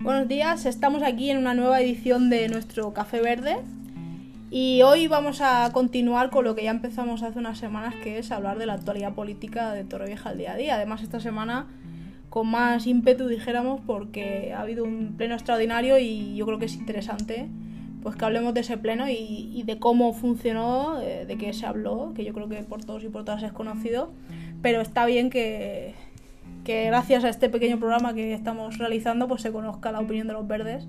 Buenos días, estamos aquí en una nueva edición de nuestro Café Verde y hoy vamos a continuar con lo que ya empezamos hace unas semanas, que es hablar de la actualidad política de Torrevieja al día a día. Además, esta semana con más ímpetu, dijéramos, porque ha habido un pleno extraordinario y yo creo que es interesante pues que hablemos de ese pleno y, de cómo funcionó, de, de qué se habló, que yo creo que por todos y por todas es conocido, pero está bien que, que gracias a este pequeño programa que estamos realizando pues se conozca la opinión de los verdes,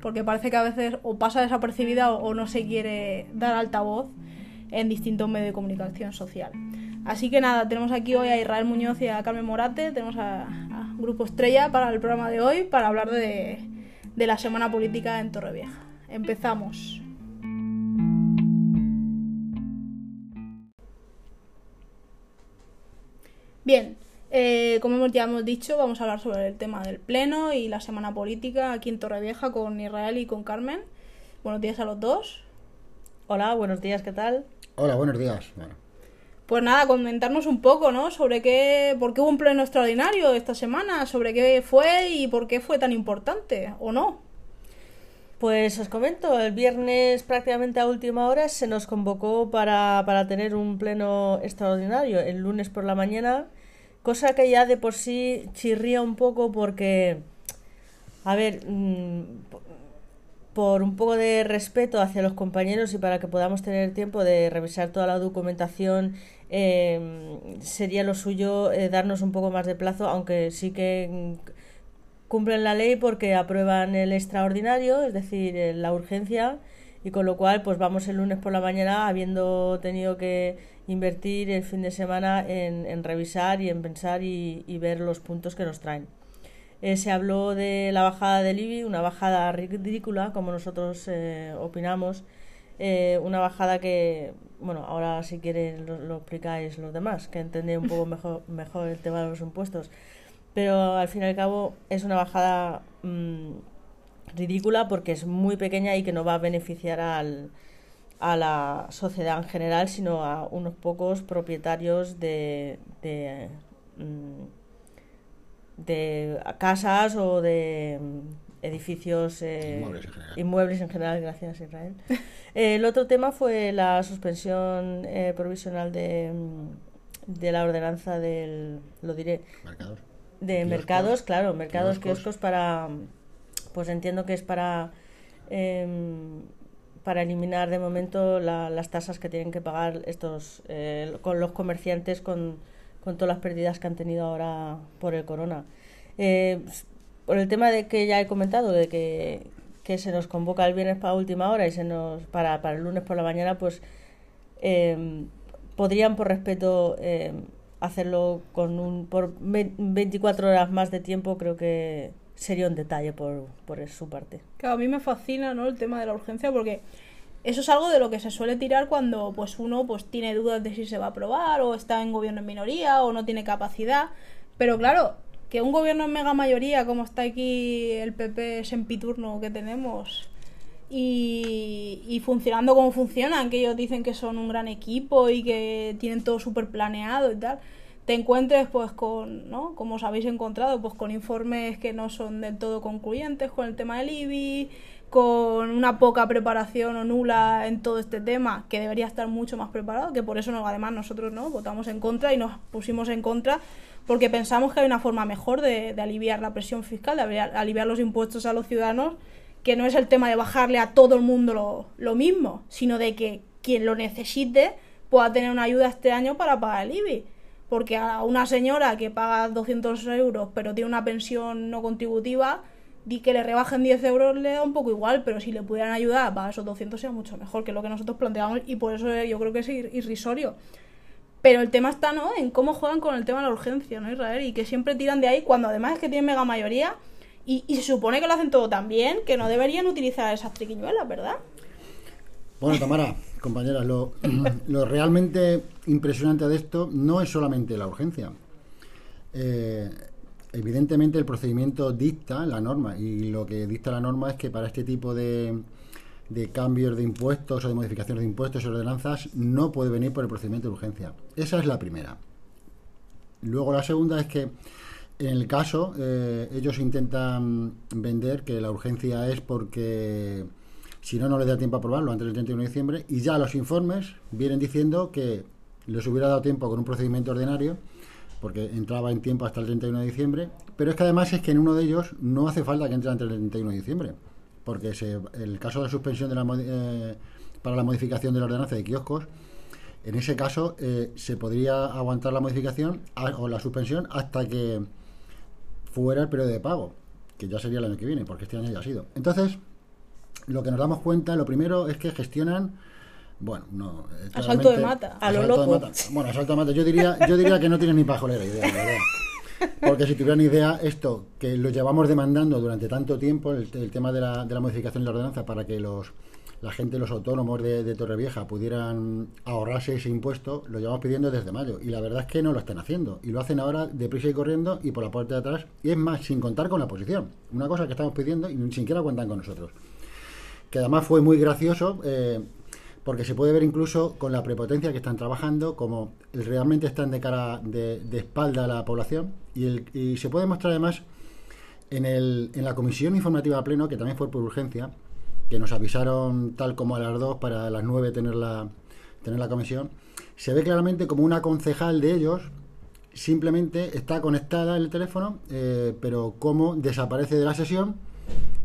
porque parece que a veces o pasa desapercibida o, no se quiere dar altavoz en distintos medios de comunicación social. Así que nada, tenemos aquí hoy a Israel Muñoz y a Carmen Morate, tenemos a, Grupo Estrella para el programa de hoy para hablar de, de la semana política en Torrevieja. Empezamos. Bien, eh, como ya hemos dicho, vamos a hablar sobre el tema del Pleno y la semana política aquí en Torrevieja con Israel y con Carmen. Buenos días a los dos. Hola, buenos días, ¿qué tal? Hola, buenos días. Pues nada, comentarnos un poco, ¿no? Sobre qué, por qué hubo un pleno extraordinario esta semana, sobre qué fue y por qué fue tan importante, ¿o no? Pues os comento, el viernes prácticamente a última hora se nos convocó para, para tener un pleno extraordinario. El lunes por la mañana cosa que ya de por sí chirría un poco porque, a ver, mm, por un poco de respeto hacia los compañeros y para que podamos tener tiempo de revisar toda la documentación, em, sería lo suyo eh, darnos un poco más de plazo, aunque sí que mm, cumplen la ley porque aprueban el extraordinario, es decir, eh, la urgencia, y con lo cual pues vamos el lunes por la mañana habiendo tenido que invertir el fin de semana en, revisar y en pensar y, ver los puntos que nos traen. Eh, se habló de la bajada del IBI, una bajada ridícula, como nosotros eh, opinamos, eh, una bajada que, bueno, ahora si quieren lo, explicáis los demás, que entendéis un poco mejor, mejor el tema de los impuestos, pero al fin y al cabo es una bajada mm, ridícula porque es muy pequeña y que no va a beneficiar al, a la sociedad en general, sino a unos pocos propietarios de, de, mm, casas o de edificios eh, inmuebles, en general. Gracias, Israel. el otro tema fue la suspensión eh, provisional de, mm, de la ordenanza del, lo diré, de mercados, claro, mercados kioscos. para, pues entiendo que es para... Em, para eliminar de momento las tasas que tienen que pagar estos eh, con los comerciantes con, con, todas las pérdidas que han tenido ahora por el corona. Eh, por el tema de que ya he comentado, de que, que, se nos convoca el viernes para última hora y se nos para, para el lunes por la mañana, pues eh, podrían por respeto hacerlo con un por 24 horas más de tiempo, creo que sería un detalle por, por su parte. Claro, a mí me fascina ¿no? el tema de la urgencia porque eso es algo de lo que se suele tirar cuando pues uno pues tiene dudas de si se va a aprobar o está en gobierno en minoría o no tiene capacidad. Pero claro, que un gobierno en mega mayoría como está aquí el PP sempiturno que tenemos y, funcionando como funcionan, que ellos dicen que son un gran equipo y que tienen todo súper planeado y tal te encuentres pues con, ¿no? Como os habéis encontrado, pues con informes que no son del todo concluyentes con el tema del IBI, con una poca preparación o nula en todo este tema, que debería estar mucho más preparado, que por eso no, además nosotros no votamos en contra y nos pusimos en contra porque pensamos que hay una forma mejor de, aliviar la presión fiscal, de aliviar, los impuestos a los ciudadanos, que no es el tema de bajarle a todo el mundo lo, lo mismo, sino de que quien lo necesite pueda tener una ayuda este año para pagar el IBI porque a una señora que paga 200 euros pero tiene una pensión no contributiva, di que le rebajen 10 euros le da un poco igual, pero si le pudieran ayudar para esos 200 sea mucho mejor que lo que nosotros planteamos y por eso yo creo que es irrisorio. Pero el tema está, ¿no? En cómo juegan con el tema de la urgencia, ¿no, Israel? Y que siempre tiran de ahí cuando además es que tienen mega mayoría y, y se supone que lo hacen todo tan bien que no deberían utilizar esas triquiñuelas, ¿verdad? Bueno, Tamara, compañera, lo, realmente impresionante de esto no es solamente la urgencia. Eh, evidentemente el procedimiento dicta la norma y lo que dicta la norma es que para este tipo de, de cambios de impuestos o de modificaciones de impuestos y ordenanzas no puede venir por el procedimiento de urgencia. Esa es la primera. Luego la segunda es que en el caso eh, ellos intentan vender que la urgencia es porque si no, no les da tiempo a aprobarlo antes del 31 de diciembre y ya los informes vienen diciendo que les hubiera dado tiempo con un procedimiento ordinario porque entraba en tiempo hasta el 31 de diciembre, pero es que además es que en uno de ellos no hace falta que entre antes del 31 de diciembre, porque se, el caso de la suspensión de la, eh, para la modificación de la ordenanza de kioscos, en ese caso eh, se podría aguantar la modificación o la suspensión hasta que fuera el periodo de pago, que ya sería el año que viene, porque este año ya ha sido. Entonces, lo que nos damos cuenta, lo primero es que gestionan bueno, no. Eh, asalto de mata, a lo loco. Bueno, asalto de mata. Yo diría, yo diría que no tienen ni pajolera idea, verdad. Porque si tuvieran idea, esto que lo llevamos demandando durante tanto tiempo, el, tema de la, de la, modificación de la ordenanza para que los la gente, los autónomos de, de Torrevieja pudieran ahorrarse ese impuesto, lo llevamos pidiendo desde mayo. Y la verdad es que no lo están haciendo. Y lo hacen ahora deprisa y corriendo y por la puerta de atrás. Y es más, sin contar con la oposición. Una cosa que estamos pidiendo y ni siquiera cuentan con nosotros. Que además fue muy gracioso. Eh, porque se puede ver incluso con la prepotencia que están trabajando, como realmente están de cara de, espalda a la población, y, el, se puede mostrar además en, el, en la comisión informativa pleno, que también fue por urgencia, que nos avisaron tal como a las 2 para las 9 tener la, tener la comisión, se ve claramente como una concejal de ellos simplemente está conectada el teléfono, eh, pero como desaparece de la sesión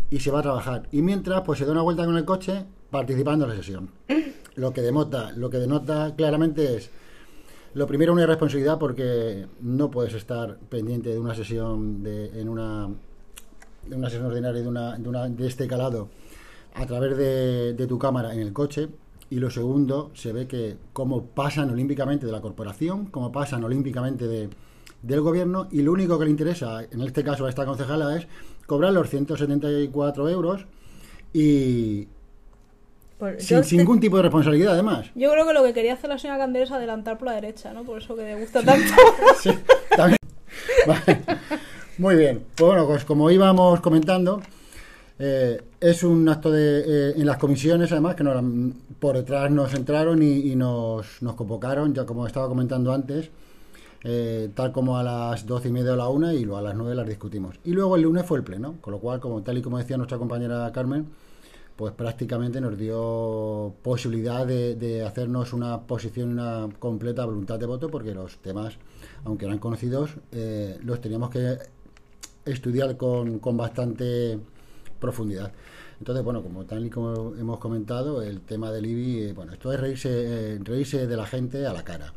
y se va a trabajar. Y mientras, pues se da una vuelta con el coche participando en la sesión. Lo que denota, lo que denota claramente es lo primero una irresponsabilidad porque no puedes estar pendiente de una sesión de, en una una sesión ordinaria de una, de, una, de este calado a través de, de, tu cámara en el coche y lo segundo se ve que cómo pasan olímpicamente de la corporación cómo pasan olímpicamente de, del gobierno y lo único que le interesa en este caso a esta concejala es cobrar los 174 euros y, sin ningún tipo de responsabilidad, además. Yo creo que lo que quería hacer la señora Candela es adelantar por la derecha, ¿no? Por eso que le gusta tanto. sí, también. Muy bien. Pues bueno, pues como íbamos comentando, eh, es un acto de, eh, en las comisiones, además, que por detrás nos entraron y, nos, nos, convocaron, ya como estaba comentando antes, eh, tal como a las doce y media o la una, y luego a las nueve las discutimos. Y luego el lunes fue el pleno, con lo cual, como tal y como decía nuestra compañera Carmen, pues prácticamente nos dio posibilidad de, hacernos una posición, una completa voluntad de voto, porque los temas, aunque eran conocidos, eh, los teníamos que estudiar con, con, bastante profundidad. Entonces, bueno, como tal y como hemos comentado, el tema del IBI, eh, bueno, esto es reírse, eh, reírse de la gente a la cara.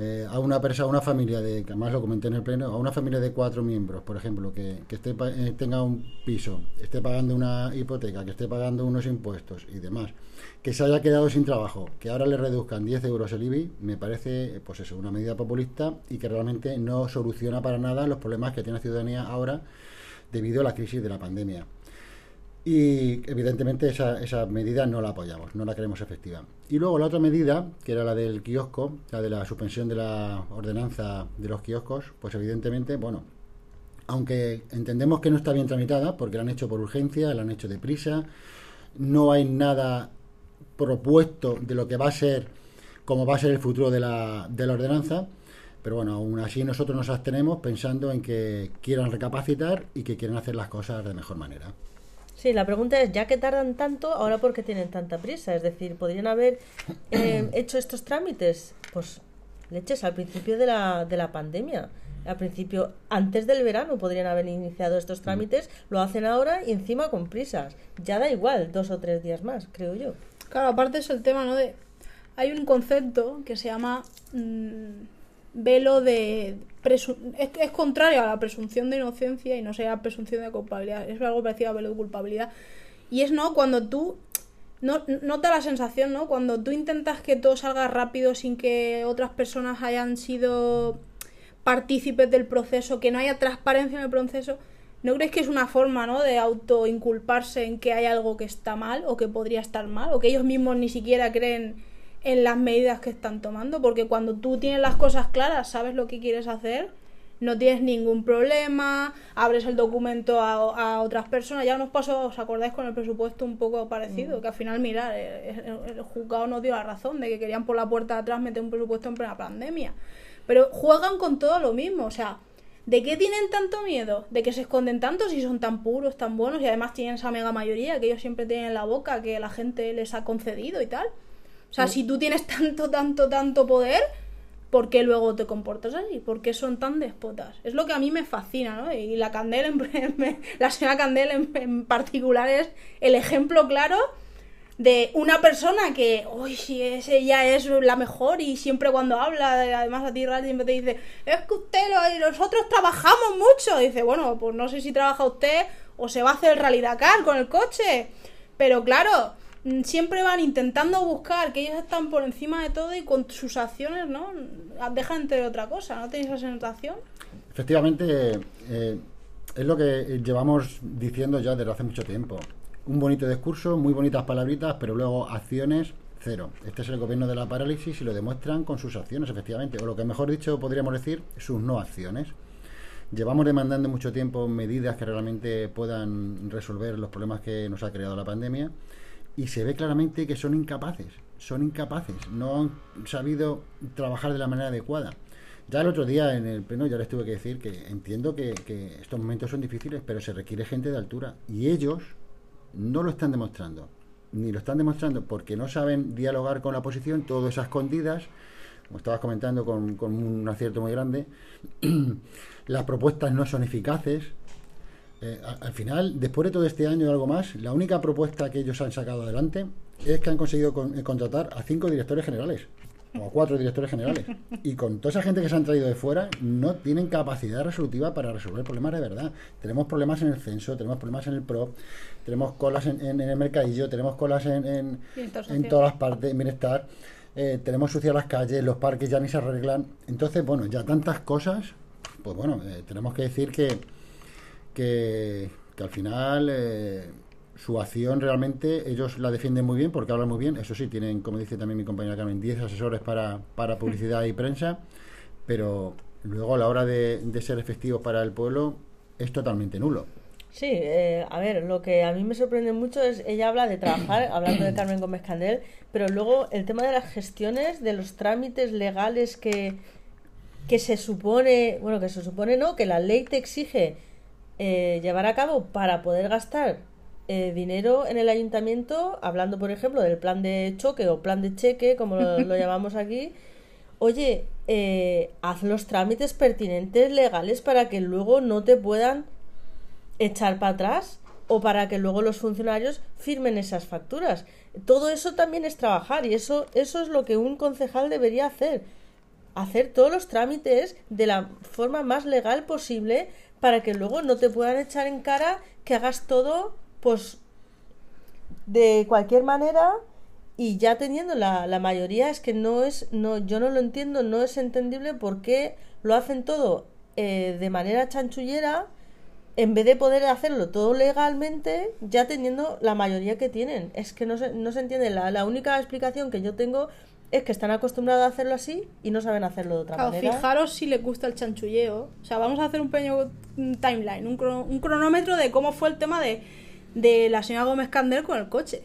Eh, a una persona, a una familia de, que además lo comenté en el pleno, a una familia de cuatro miembros, por ejemplo, que, esté, eh, tenga un piso, esté pagando una hipoteca, que esté pagando unos impuestos y demás, que se haya quedado sin trabajo, que ahora le reduzcan 10 euros el IBI, me parece, pues eso, una medida populista y que realmente no soluciona para nada los problemas que tiene la ciudadanía ahora debido a la crisis de la pandemia. Y evidentemente esa, esa, medida no la apoyamos, no la queremos efectiva. Y luego la otra medida, que era la del kiosco, la de la suspensión de la ordenanza de los kioscos, pues evidentemente, bueno, aunque entendemos que no está bien tramitada, porque la han hecho por urgencia, la han hecho deprisa, no hay nada propuesto de lo que va a ser, como va a ser el futuro de la, de la ordenanza, pero bueno, aún así nosotros nos abstenemos pensando en que quieran recapacitar y que quieran hacer las cosas de mejor manera. Sí, la pregunta es, ya que tardan tanto, ¿ahora por qué tienen tanta prisa? Es decir, ¿podrían haber eh, hecho estos trámites? Pues leches al principio de la, de la pandemia. Al principio, antes del verano, podrían haber iniciado estos trámites. Lo hacen ahora y encima con prisas. Ya da igual, dos o tres días más, creo yo. Claro, aparte es el tema, ¿no? De, hay un concepto que se llama mm, velo de es, es, contrario a la presunción de inocencia y no sea presunción de culpabilidad. Es algo parecido a velo de culpabilidad. Y es no cuando tú no, la sensación, ¿no? Cuando tú intentas que todo salga rápido sin que otras personas hayan sido partícipes del proceso, que no haya transparencia en el proceso, ¿no crees que es una forma, ¿no? de autoinculparse en que hay algo que está mal o que podría estar mal o que ellos mismos ni siquiera creen en las medidas que están tomando, porque cuando tú tienes las cosas claras, sabes lo que quieres hacer, no tienes ningún problema, abres el documento a, a otras personas. Ya nos pasó, ¿os acordáis con el presupuesto un poco parecido? Que al final, mirad, eh, el, el juzgado nos dio la razón de que querían por la puerta de atrás meter un presupuesto en plena pandemia. Pero juegan con todo lo mismo, o sea, ¿de qué tienen tanto miedo? ¿De que se esconden tanto si son tan puros, tan buenos y además tienen esa mega mayoría que ellos siempre tienen en la boca que la gente les ha concedido y tal? O sea, si tú tienes tanto, tanto, tanto poder, ¿por qué luego te comportas así? ¿Por qué son tan déspotas? Es lo que a mí me fascina, ¿no? Y la Candel, en- me- la señora Candel en, en particular es el ejemplo claro de una persona que, uy, sí, es, ella es la mejor y siempre cuando habla, además a ti siempre te dice, es que usted, lo- nosotros trabajamos mucho. dice, bueno, pues no sé si trabaja usted o se va a hacer el Rally Dakar con el coche. Pero claro, siempre van intentando buscar que ellos están por encima de todo y con sus acciones, ¿no? Dejan entre otra cosa, ¿no tenéis esa sensación? Efectivamente, eh, es lo que llevamos diciendo ya desde hace mucho tiempo. Un bonito discurso, muy bonitas palabritas, pero luego acciones cero. Este es el gobierno de la parálisis y lo demuestran con sus acciones, efectivamente. O lo que mejor dicho podríamos decir, sus no acciones. Llevamos demandando mucho tiempo medidas que realmente puedan resolver los problemas que nos ha creado la pandemia y se ve claramente que son incapaces, son incapaces, no han sabido trabajar de la manera adecuada. Ya el otro día en el pleno ya les tuve que decir que entiendo que, estos momentos son difíciles, pero se requiere gente de altura y ellos no lo están demostrando, ni lo están demostrando porque no saben dialogar con la oposición, todo esas escondidas, como estabas comentando con, con un acierto muy grande, las propuestas no son eficaces, eh, al final, después de todo este año y algo más, la única propuesta que ellos han sacado adelante es que han conseguido con- eh, contratar a cinco directores generales o a cuatro directores generales. Y con toda esa gente que se han traído de fuera, no tienen capacidad resolutiva para resolver problemas de verdad. Tenemos problemas en el censo, tenemos problemas en el PRO, tenemos colas en, en- en el mercadillo, tenemos colas en, en, todas las partes, en bienestar. eh, tenemos sucias las calles, los parques ya ni se arreglan. Entonces, bueno, ya tantas cosas, pues bueno, eh, tenemos que decir que, que, que al final eh, su acción realmente ellos la defienden muy bien porque hablan muy bien. Eso sí, tienen, como dice también mi compañera Carmen, 10 asesores para, para publicidad y prensa, pero luego a la hora de, de ser efectivos para el pueblo es totalmente nulo. Sí, eh, a ver, lo que a mí me sorprende mucho es, ella habla de trabajar, hablando de Carmen Gómez Candel, pero luego el tema de las gestiones, de los trámites legales que, que se supone, bueno, que se supone no, que la ley te exige eh, llevar a cabo para poder gastar eh, dinero en el ayuntamiento, hablando por ejemplo del plan de choque o plan de cheque, como lo, lo llamamos aquí, oye, eh, haz los trámites pertinentes legales para que luego no te puedan echar para atrás o para que luego los funcionarios firmen esas facturas. Todo eso también es trabajar y eso, eso es lo que un concejal debería hacer. Hacer todos los trámites de la forma más legal posible para que luego no te puedan echar en cara que hagas todo pues de cualquier manera y ya teniendo la, la mayoría es que no es no yo no lo entiendo no es entendible por qué lo hacen todo eh, de manera chanchullera en vez de poder hacerlo todo legalmente ya teniendo la mayoría que tienen. Es que no se, no se entiende. La, la única explicación que yo tengo es que están acostumbrados a hacerlo así y no saben hacerlo de otra Claro, manera fijaros si les gusta el chanchulleo. O sea, vamos a hacer un pequeño timeline, un, crono- un cronómetro de cómo fue el tema de, de la señora Gómez Candel con el coche.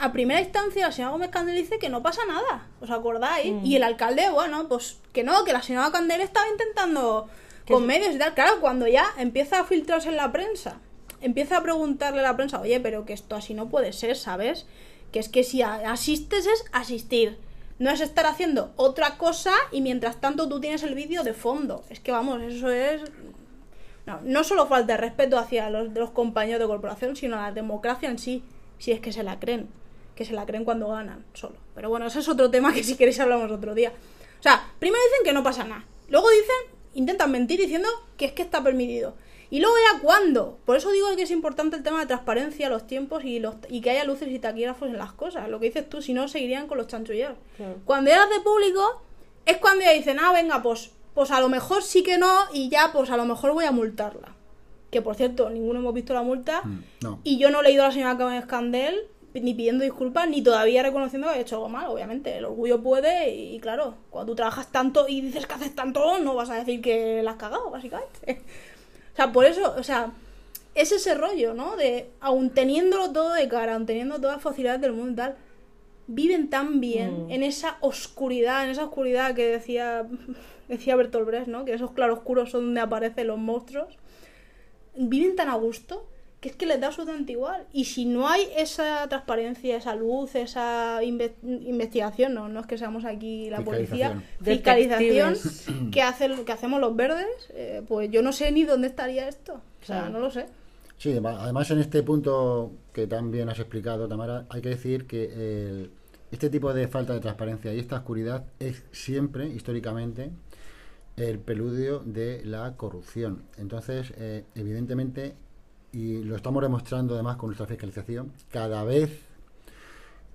A primera instancia, la señora Gómez Candel dice que no pasa nada. ¿Os acordáis? Mm. Y el alcalde, bueno, pues que no, que la señora Candel estaba intentando con medios y tal. Claro, cuando ya empieza a filtrarse en la prensa, empieza a preguntarle a la prensa, oye, pero que esto así no puede ser, ¿sabes? Que es que si asistes es asistir. No es estar haciendo otra cosa y mientras tanto tú tienes el vídeo de fondo. Es que vamos, eso es. No, no solo falta de respeto hacia los, los compañeros de corporación, sino a la democracia en sí. Si es que se la creen. Que se la creen cuando ganan, solo. Pero bueno, ese es otro tema que si queréis hablamos otro día. O sea, primero dicen que no pasa nada. Luego dicen, intentan mentir diciendo que es que está permitido. Y luego ya cuándo. Por eso digo que es importante el tema de transparencia, los tiempos y, los, y que haya luces y taquígrafos en las cosas. Lo que dices tú, si no, seguirían con los chanchulleros. Claro. Cuando eras de público, es cuando ya dicen, ah, venga, pues, pues a lo mejor sí que no, y ya, pues a lo mejor voy a multarla. Que por cierto, ninguno hemos visto la multa. Mm, No. Y yo no he leído a la señora Gómez Candel ni pidiendo disculpas, ni todavía reconociendo que ha hecho algo mal, obviamente. El orgullo puede y, claro, cuando tú trabajas tanto y dices que haces tanto, no vas a decir que la has cagado, básicamente. O sea, por eso, o sea, es ese rollo, ¿no? De, aun teniéndolo todo de cara, aun teniendo todas las facilidades del mundo y tal, viven tan bien Mm. en esa oscuridad, en esa oscuridad que decía, decía Bertolt Brecht, ¿no? Que esos claroscuros son donde aparecen los monstruos. Viven tan a gusto que es que les da absolutamente igual. Y si no hay esa transparencia, esa luz, esa inve- investigación, no, no es que seamos aquí la policía, Fiscalización. que, hace, que hacemos los verdes, eh, pues yo no sé ni dónde estaría esto. O sea, Claro. no lo sé. Sí, además además en este punto que también has explicado, Tamara, hay que decir que el- este tipo de falta de transparencia y esta oscuridad es siempre, históricamente, el preludio de la corrupción. Entonces, eh, evidentemente, y lo estamos demostrando además con nuestra fiscalización, cada vez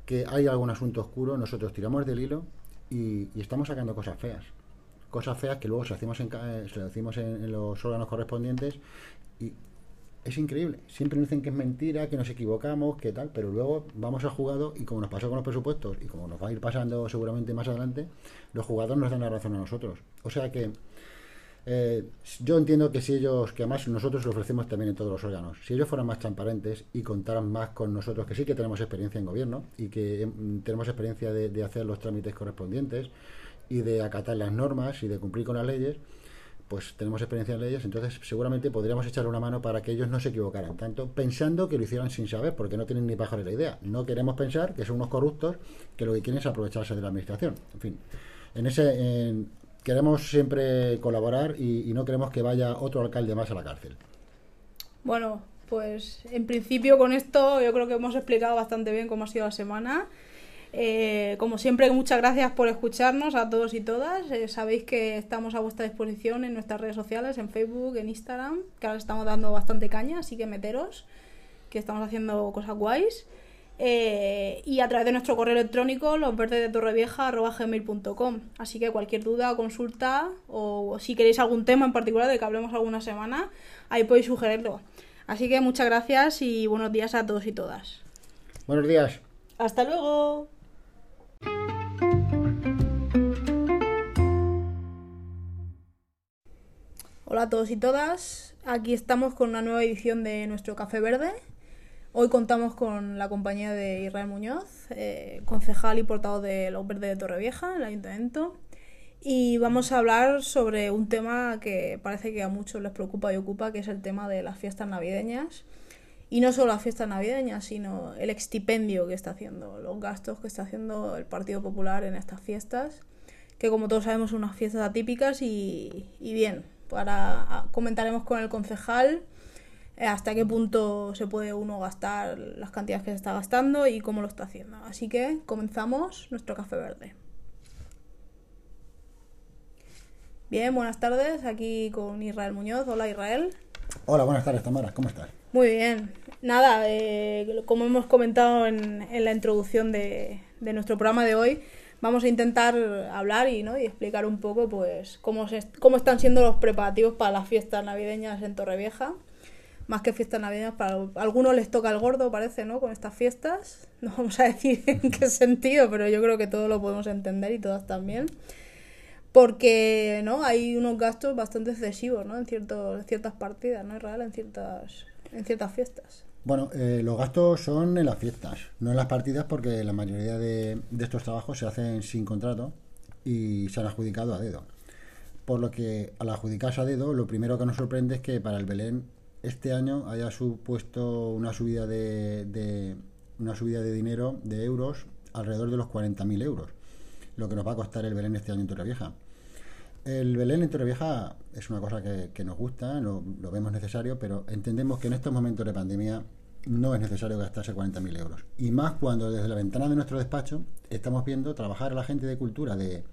que hay algún asunto oscuro, nosotros tiramos del hilo y, estamos sacando cosas feas. Cosas feas que luego se las decimos en, eh, se las decimos en- en los órganos correspondientes y es increíble. Siempre nos dicen que es mentira, que nos equivocamos, que tal, pero luego vamos al jugado y como nos pasó con los presupuestos y como nos va a ir pasando seguramente más adelante, los jugadores nos dan la razón a nosotros. O sea que eh, yo entiendo que si ellos, que además nosotros lo ofrecemos también en todos los órganos, si ellos fueran más transparentes y contaran más con nosotros, que sí que tenemos experiencia en gobierno y que mm, tenemos experiencia de, hacer los trámites correspondientes y de acatar las normas y de cumplir con las leyes, pues tenemos experiencia en leyes, entonces seguramente podríamos echarle una mano para que ellos no se equivocaran tanto, pensando que lo hicieran sin saber, porque no tienen ni la idea. No queremos pensar que son unos corruptos que lo que quieren es aprovecharse de la administración. En fin, en ese en- queremos siempre colaborar y, y no queremos que vaya otro alcalde más a la cárcel. Bueno, pues en principio con esto yo creo que hemos explicado bastante bien cómo ha sido la semana. Eh, como siempre, muchas gracias por escucharnos a todos y todas. Eh, sabéis que estamos a vuestra disposición en nuestras redes sociales, en Facebook, en Instagram, que ahora estamos dando bastante caña, así que meteros, que estamos haciendo cosas guays. Eh, y a través de nuestro correo electrónico, losverdesdetorrevieja.gmail.com Así que cualquier duda o consulta, o si queréis algún tema en particular de que hablemos alguna semana, ahí podéis sugerirlo. Así que muchas gracias y buenos días a todos y todas. Buenos días. Hasta luego. Hola a todos y todas, aquí estamos con una nueva edición de nuestro Café Verde. Hoy contamos con la compañía de Israel Muñoz, eh, concejal y portavoz de Los Verdes de Torrevieja, el ayuntamiento. Y vamos a hablar sobre un tema que parece que a muchos les preocupa y ocupa, que es el tema de las fiestas navideñas. Y no solo las fiestas navideñas, sino el extipendio que está haciendo, los gastos que está haciendo el Partido Popular en estas fiestas, que como todos sabemos son unas fiestas atípicas y, y bien, para comentaremos con el concejal hasta qué punto se puede uno gastar las cantidades que se está gastando y cómo lo está haciendo. Así que comenzamos nuestro café verde. Bien, buenas tardes, aquí con Israel Muñoz. Hola Israel. Hola, buenas tardes, Tamara. ¿Cómo estás? Muy bien. Nada, eh, como hemos comentado en, en la introducción de, de, nuestro programa de hoy, vamos a intentar hablar y, ¿no? y explicar un poco pues cómo, se, cómo están siendo los preparativos para las fiestas navideñas en Torrevieja. Más que fiestas navideñas, para algunos les toca el gordo, parece, ¿no? Con estas fiestas. No vamos a decir en qué sentido, pero yo creo que todos lo podemos entender y todas también. Porque, ¿no? Hay unos gastos bastante excesivos, ¿no? En, cierto, en ciertas partidas, ¿no? Es real, en ciertas, en ciertas fiestas. Bueno, eh, los gastos son en las fiestas, no en las partidas, porque la mayoría de, de, estos trabajos se hacen sin contrato y se han adjudicado a dedo. Por lo que al adjudicarse a dedo, lo primero que nos sorprende es que para el Belén este año haya supuesto una subida de, una subida de dinero de euros alrededor de los 40.000 euros, lo que nos va a costar el Belén este año en Torrevieja. El Belén en Torrevieja es una cosa que, nos gusta, lo, vemos necesario, pero entendemos que en estos momentos de pandemia no es necesario gastarse 40.000 euros. Y más cuando desde la ventana de nuestro despacho estamos viendo trabajar a la gente de cultura de,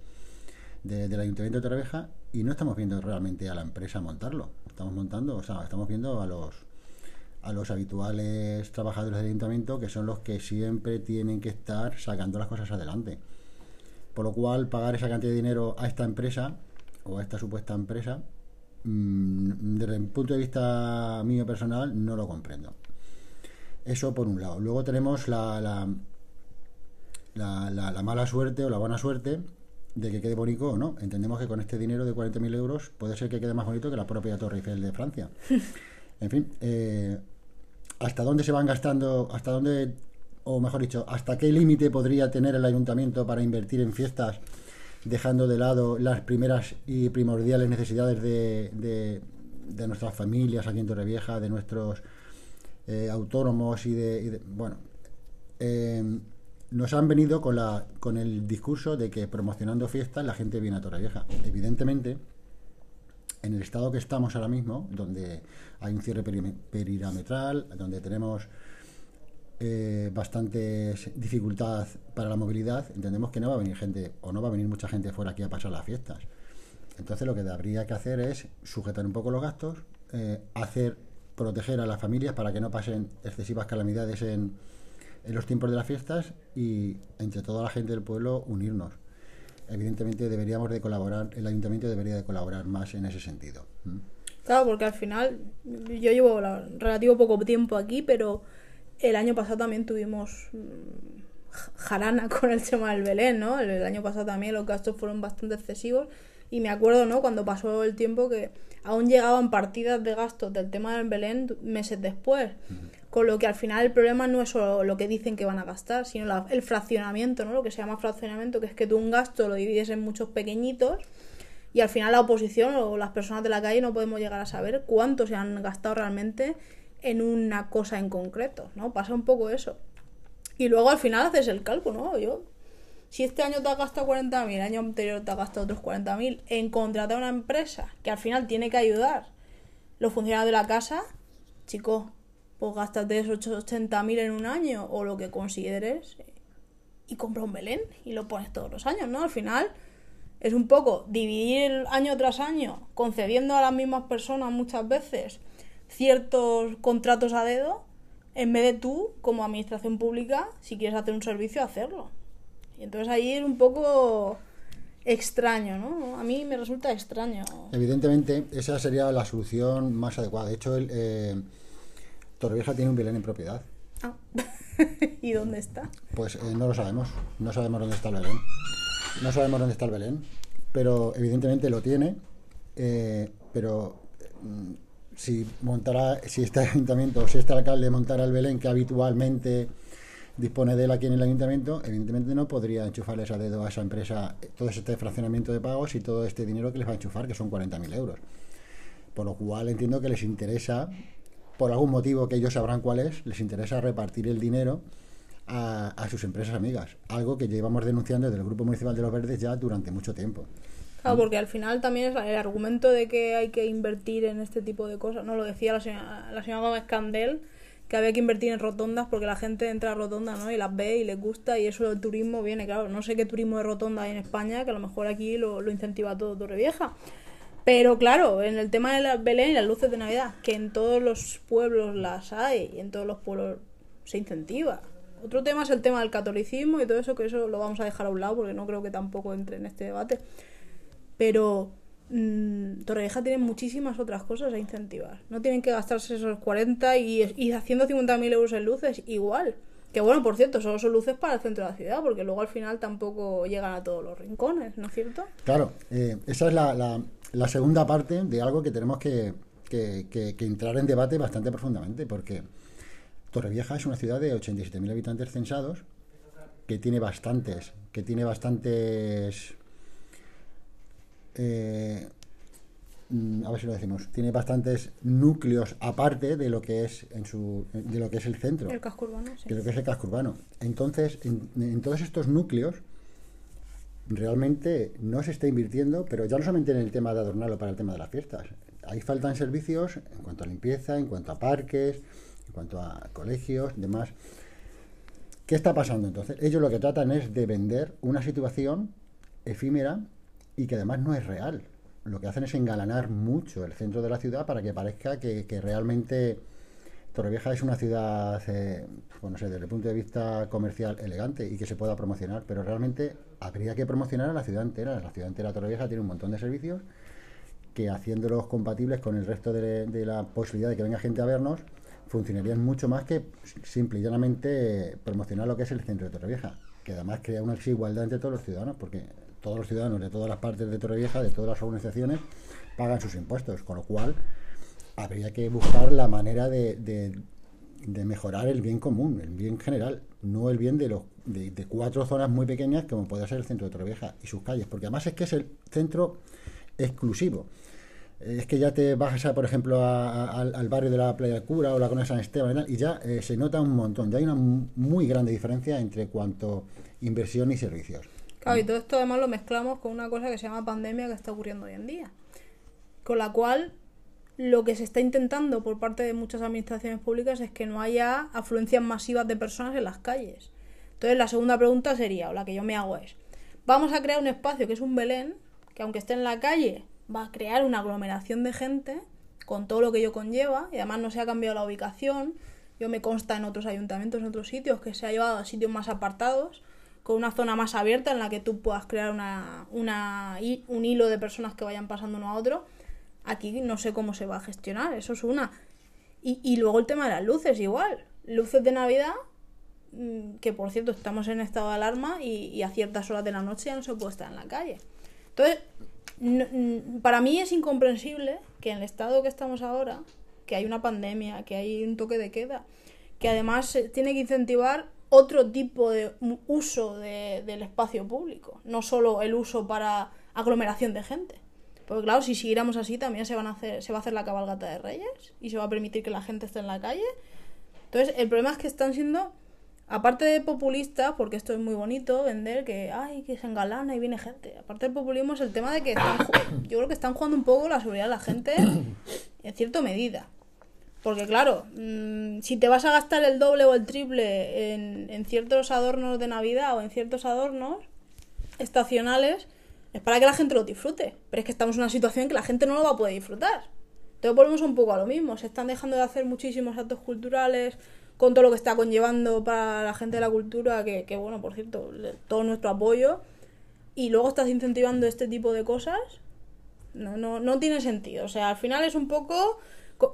del Ayuntamiento de Torrevieja y no estamos viendo realmente a la empresa montarlo. Estamos montando, o sea, estamos viendo a los a los habituales trabajadores del ayuntamiento que son los que siempre tienen que estar sacando las cosas adelante. Por lo cual, pagar esa cantidad de dinero a esta empresa o a esta supuesta empresa, mmm, desde el punto de vista mío personal, no lo comprendo. Eso por un lado. Luego tenemos la, la- la mala suerte o la buena suerte de que quede bonito o no. Entendemos que con este dinero de 40.000 euros puede ser que quede más bonito que la propia Torre Eiffel de Francia. En fin, eh, ¿hasta dónde se van gastando? ¿Hasta dónde, o mejor dicho, hasta qué límite podría tener el ayuntamiento para invertir en fiestas, dejando de lado las primeras y primordiales necesidades de, de- de nuestras familias aquí en Torrevieja, de nuestros eh, autónomos y de, y de- bueno, eh, nos han venido con, la, con el discurso de que promocionando fiestas la gente viene a Torrevieja. Evidentemente, en el estado que estamos ahora mismo, donde hay un cierre peri- perimetral, donde tenemos eh, bastante dificultad para la movilidad, entendemos que no va a venir gente o no va a venir mucha gente fuera aquí a pasar las fiestas. Entonces lo que habría que hacer es sujetar un poco los gastos, eh, hacer proteger a las familias para que no pasen excesivas calamidades en, en los tiempos de las fiestas y entre toda la gente del pueblo unirnos. Evidentemente deberíamos de colaborar, el ayuntamiento debería de colaborar más en ese sentido. ¿Mm? Claro, porque al final yo llevo la- relativo poco tiempo aquí, pero el año pasado también tuvimos mm, jarana con el tema del Belén, ¿no? El, el año pasado también los gastos fueron bastante excesivos y me acuerdo, ¿no? Cuando pasó el tiempo que aún llegaban partidas de gastos del tema del Belén meses después. Con lo que al final el problema no es solo lo que dicen que van a gastar, sino el fraccionamiento, ¿no? Lo que se llama fraccionamiento, que es que tú un gasto lo divides en muchos pequeñitos y al final la oposición o las personas de la calle no podemos llegar a saber cuánto se han gastado realmente en una cosa en concreto, ¿no? Pasa un poco eso. Y luego al final haces el cálculo, ¿no? Yo, si este año te has gastado 40.000, el año anterior te has gastado otros 40.000 en contratar una empresa que al final tiene que ayudar los funcionarios de la casa, chico, pues gástate esos 80.000 en un año o lo que consideres y compra un Belén y lo pones todos los años, ¿no? Al final es un poco dividir año tras año, concediendo a las mismas personas muchas veces ciertos contratos a dedo, en vez de tú, como administración pública, si quieres hacer un servicio, hacerlo. Y entonces ahí es un poco extraño, ¿no? A mí me resulta extraño. Evidentemente, esa sería la solución más adecuada. De hecho, el, eh, Torrevieja tiene un Belén en propiedad. Ah. ¿Y dónde está? Pues eh, no lo sabemos. No sabemos dónde está el Belén. No sabemos dónde está el Belén. Pero evidentemente lo tiene. eh, pero mm, si montara, si este ayuntamiento, si este alcalde montara el Belén que habitualmente dispone de él aquí en el ayuntamiento, evidentemente no podría enchufarles a dedo a esa empresa todo este fraccionamiento de pagos y todo este dinero que les va a enchufar, que son 40.000 euros. Por lo cual entiendo que les interesa, por algún motivo que ellos sabrán cuál es, les interesa repartir el dinero a, a sus empresas amigas. Algo que llevamos denunciando desde el Grupo Municipal de los Verdes ya durante mucho tiempo. Claro, porque al final también es el argumento de que hay que invertir en este tipo de cosas, ¿no? Lo decía la señora, la señora Gómez Candel, que había que invertir en rotondas porque la gente entra a rotondas, ¿no? Y las ve y les gusta y eso del turismo viene, claro. No sé qué turismo de rotonda hay en España, que a lo mejor aquí lo, lo incentiva todo Torrevieja. Pero claro, en el tema de las Belén y las luces de Navidad, que en todos los pueblos las hay y en todos los pueblos se incentiva. Otro tema es el tema del catolicismo y todo eso, que eso lo vamos a dejar a un lado porque no creo que tampoco entre en este debate. Pero mm, Torrevieja tiene muchísimas otras cosas a incentivar. No tienen que gastarse esos 40 y, y haciendo 50.000 euros en luces igual. Que bueno, por cierto, solo son luces para el centro de la ciudad, porque luego al final tampoco llegan a todos los rincones, ¿no es cierto? Claro, eh, esa es la, la- segunda parte de algo que tenemos que, que- que- entrar en debate bastante profundamente, porque Torrevieja es una ciudad de 87.000 habitantes censados, que tiene bastantes, que tiene bastantes... eh, a ver si lo decimos, tiene bastantes núcleos aparte de lo que es en su de lo que es el centro El casco urbano, sí. que lo que es el casco urbano. Entonces, en, en todos estos núcleos, realmente no se está invirtiendo, pero ya no solamente en el tema de adornarlo para el tema de las fiestas. Ahí faltan servicios en cuanto a limpieza, en cuanto a parques, en cuanto a colegios, demás. ¿Qué está pasando entonces? Ellos lo que tratan es de vender una situación efímera y que además no es real. Lo que hacen es engalanar mucho el centro de la ciudad para que parezca que, realmente Torrevieja es una ciudad, eh, bueno, no desde el punto de vista comercial elegante y que se pueda promocionar, pero realmente habría que promocionar a la ciudad entera. La ciudad entera de Torrevieja tiene un montón de servicios que haciéndolos compatibles con el resto de, de la posibilidad de que venga gente a vernos, funcionarían mucho más que simple y llanamente promocionar lo que es el centro de Torrevieja, que además crea una desigualdad entre todos los ciudadanos, porque todos los ciudadanos de todas las partes de Torrevieja, de todas las organizaciones, pagan sus impuestos, con lo cual habría que buscar la manera de, mejorar el bien común, el bien general, no el bien de, los, de, cuatro zonas muy pequeñas como puede ser el centro de Torrevieja y sus calles, porque además es que es el centro exclusivo. Es que ya te bajas, por ejemplo, al, barrio de la Playa Cura o la Colonia de San Esteban y, tal, y ya eh, se nota un montón. Ya hay una mu- muy grande diferencia entre cuanto inversión y servicios. Claro, y todo esto además lo mezclamos con una cosa que se llama pandemia que está ocurriendo hoy en día. Con la cual lo que se está intentando por parte de muchas administraciones públicas es que no haya afluencias masivas de personas en las calles. Entonces la segunda pregunta sería, o la que yo me hago es, vamos a crear un espacio que es un Belén, que aunque esté en la calle, va a crear una aglomeración de gente con todo lo que ello conlleva, y además no se ha cambiado la ubicación. Yo me consta en otros ayuntamientos, en otros sitios, que se ha llevado a sitios más apartados, con una zona más abierta en la que tú puedas crear una, una, un hilo de personas que vayan pasando uno a otro. Aquí no sé cómo se va a gestionar, eso es una. Y, y luego el tema de las luces, igual. Luces de Navidad, mm, que por cierto estamos en estado de alarma y, a ciertas horas de la noche ya no se puede estar en la calle. Entonces, no- mm, para mí es incomprensible que en el estado que estamos ahora, que hay una pandemia, que hay un toque de queda, que además tiene que incentivar otro tipo de uso de- del espacio público, no solo el uso para aglomeración de gente. Porque claro, si siguiéramos así también se, van a hacer, se va a hacer la cabalgata de reyes y se va a permitir que la gente esté en la calle. Entonces, el problema es que están siendo, aparte de populistas, porque esto es muy bonito, vender que, ay, que se engalana y viene gente. Aparte del populismo es el tema de que están yo creo que están jugando un poco la seguridad de la gente en cierta medida. Porque claro, mm, si te vas a gastar el doble o el triple en, en ciertos adornos de Navidad o en ciertos adornos estacionales, es para que la gente lo disfrute. Pero es que estamos en una situación en que la gente no lo va a poder disfrutar. Entonces volvemos un poco a lo mismo. Se están dejando de hacer muchísimos actos culturales con todo lo que está conllevando para la gente de la cultura, que, que bueno, por cierto, todo nuestro apoyo. Y luego estás incentivando este tipo de cosas. No, no, no tiene sentido. O sea, al final es un poco co-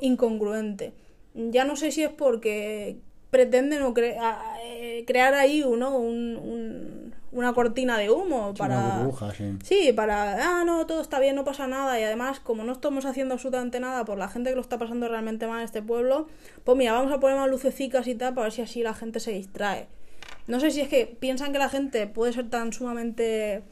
incongruente. Ya no sé si es porque pretenden o cre- eh, crear ahí uno, un, un- una cortina de humo para... Una burbuja, sí. Sí, para, ah, no, todo está bien, no pasa nada. Y además, como no estamos haciendo absolutamente nada por la gente que lo está pasando realmente mal en este pueblo, pues mira, vamos a poner más lucecicas y tal para ver si así la gente se distrae. No sé si es que piensan que la gente puede ser tan sumamente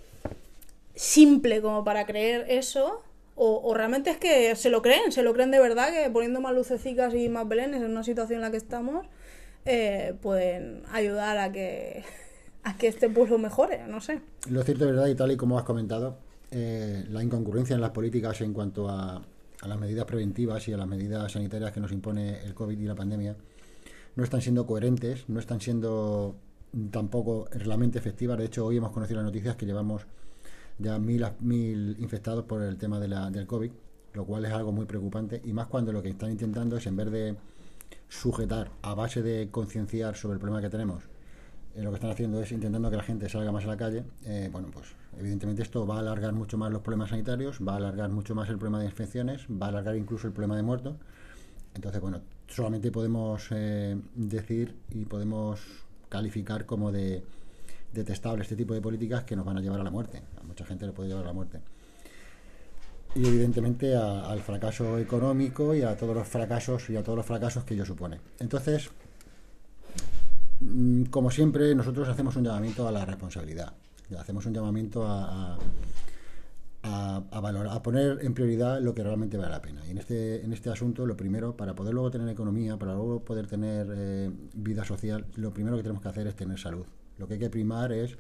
simple como para creer eso, o, o realmente es que se lo creen, se lo creen de verdad que poniendo más lucecicas y más belenes en una situación en la que estamos, eh, pueden ayudar a que, a que este pueblo mejore, no sé. Lo cierto es verdad, y tal y como has comentado, eh, la incongruencia en las políticas en cuanto a, a las medidas preventivas y a las medidas sanitarias que nos impone el COVID y la pandemia no están siendo coherentes, no están siendo tampoco realmente efectivas. De hecho, hoy hemos conocido las noticias que llevamos ya mil, mil infectados por el tema del COVID, lo cual es algo muy preocupante, y más cuando lo que están intentando es, en vez de sujetar a base de concienciar sobre el problema que tenemos, eh, lo que están haciendo es intentando que la gente salga más a la calle. Eh, bueno, pues evidentemente esto va a alargar mucho más los problemas sanitarios, va a alargar mucho más el problema de infecciones, va a alargar incluso el problema de muertos. Entonces, bueno, solamente podemos eh, decir y podemos calificar como de detestable este tipo de políticas que nos van a llevar a la muerte. A mucha gente le puede llevar a la muerte. Y evidentemente al fracaso económico y a todos los fracasos y a todos los fracasos que ello supone. Entonces, Mm, como siempre, nosotros hacemos un llamamiento a la responsabilidad. Hacemos un llamamiento a, a, a- a valorar, a poner en prioridad lo que realmente vale la pena. Y en este, en este asunto, lo primero, para poder luego tener economía, para luego poder tener eh, vida social, lo primero que tenemos que hacer es tener salud. Lo que hay que primar es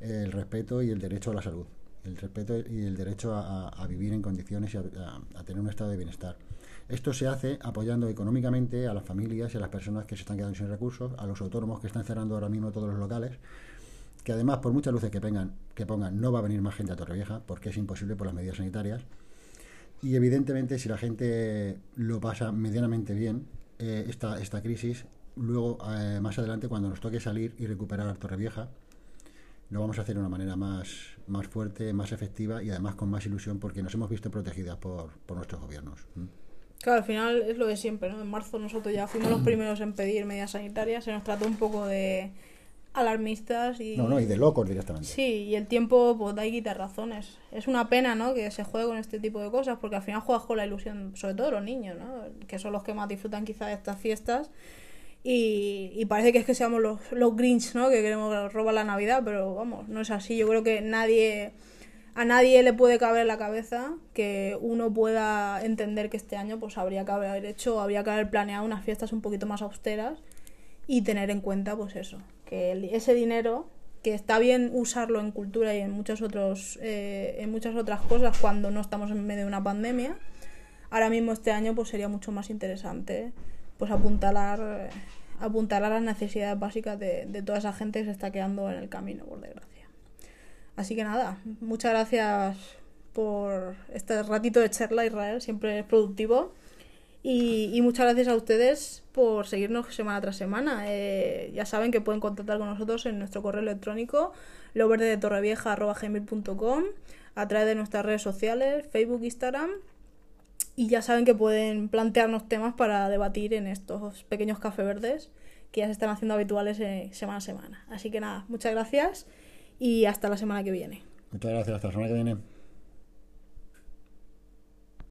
el respeto y el derecho a la salud. El respeto y el derecho a, vivir en condiciones y a, tener un estado de bienestar. Esto se hace apoyando económicamente a las familias y a las personas que se están quedando sin recursos, a los autónomos que están cerrando ahora mismo todos los locales, que además por muchas luces que pongan, que pongan no va a venir más gente a Torrevieja porque es imposible por las medidas sanitarias. Y evidentemente si la gente lo pasa medianamente bien, eh, esta, esta crisis, luego eh, más adelante cuando nos toque salir y recuperar Torrevieja, lo vamos a hacer de una manera más, más fuerte, más efectiva y además con más ilusión porque nos hemos visto protegidas por, por nuestros gobiernos. ¿m? Claro, al final es lo de siempre, ¿no? En marzo nosotros ya fuimos los primeros en pedir medidas sanitarias, se nos trató un poco de alarmistas y... No, no, y de locos directamente. Sí, y el tiempo pues da y quita razones. Es una pena, ¿no? Que se juegue con este tipo de cosas, porque al final juegas con la ilusión, sobre todo los niños, ¿no? Que son los que más disfrutan quizá de estas fiestas. Y, y parece que es que seamos los, los Grinch, ¿no? Que queremos robar la Navidad, pero vamos, no es así. Yo creo que nadie... A nadie le puede caber la cabeza que uno pueda entender que este año pues habría que haber hecho, habría que haber planeado unas fiestas un poquito más austeras y tener en cuenta pues eso, que ese dinero que está bien usarlo en cultura y en muchos otros eh, en muchas otras cosas cuando no estamos en medio de una pandemia ahora mismo este año pues sería mucho más interesante pues apuntalar apuntalar las necesidades básicas de, de toda esa gente que se está quedando en el camino por desgracia así que nada muchas gracias por este ratito de charla Israel siempre es productivo y, y muchas gracias a ustedes por seguirnos semana tras semana. Eh, ya saben que pueden contactar con nosotros en nuestro correo electrónico loverdetorrevieja.com a través de nuestras redes sociales, Facebook, Instagram. Y ya saben que pueden plantearnos temas para debatir en estos pequeños café verdes que ya se están haciendo habituales eh, semana a semana. Así que nada, muchas gracias y hasta la semana que viene. Muchas gracias, hasta la semana que viene.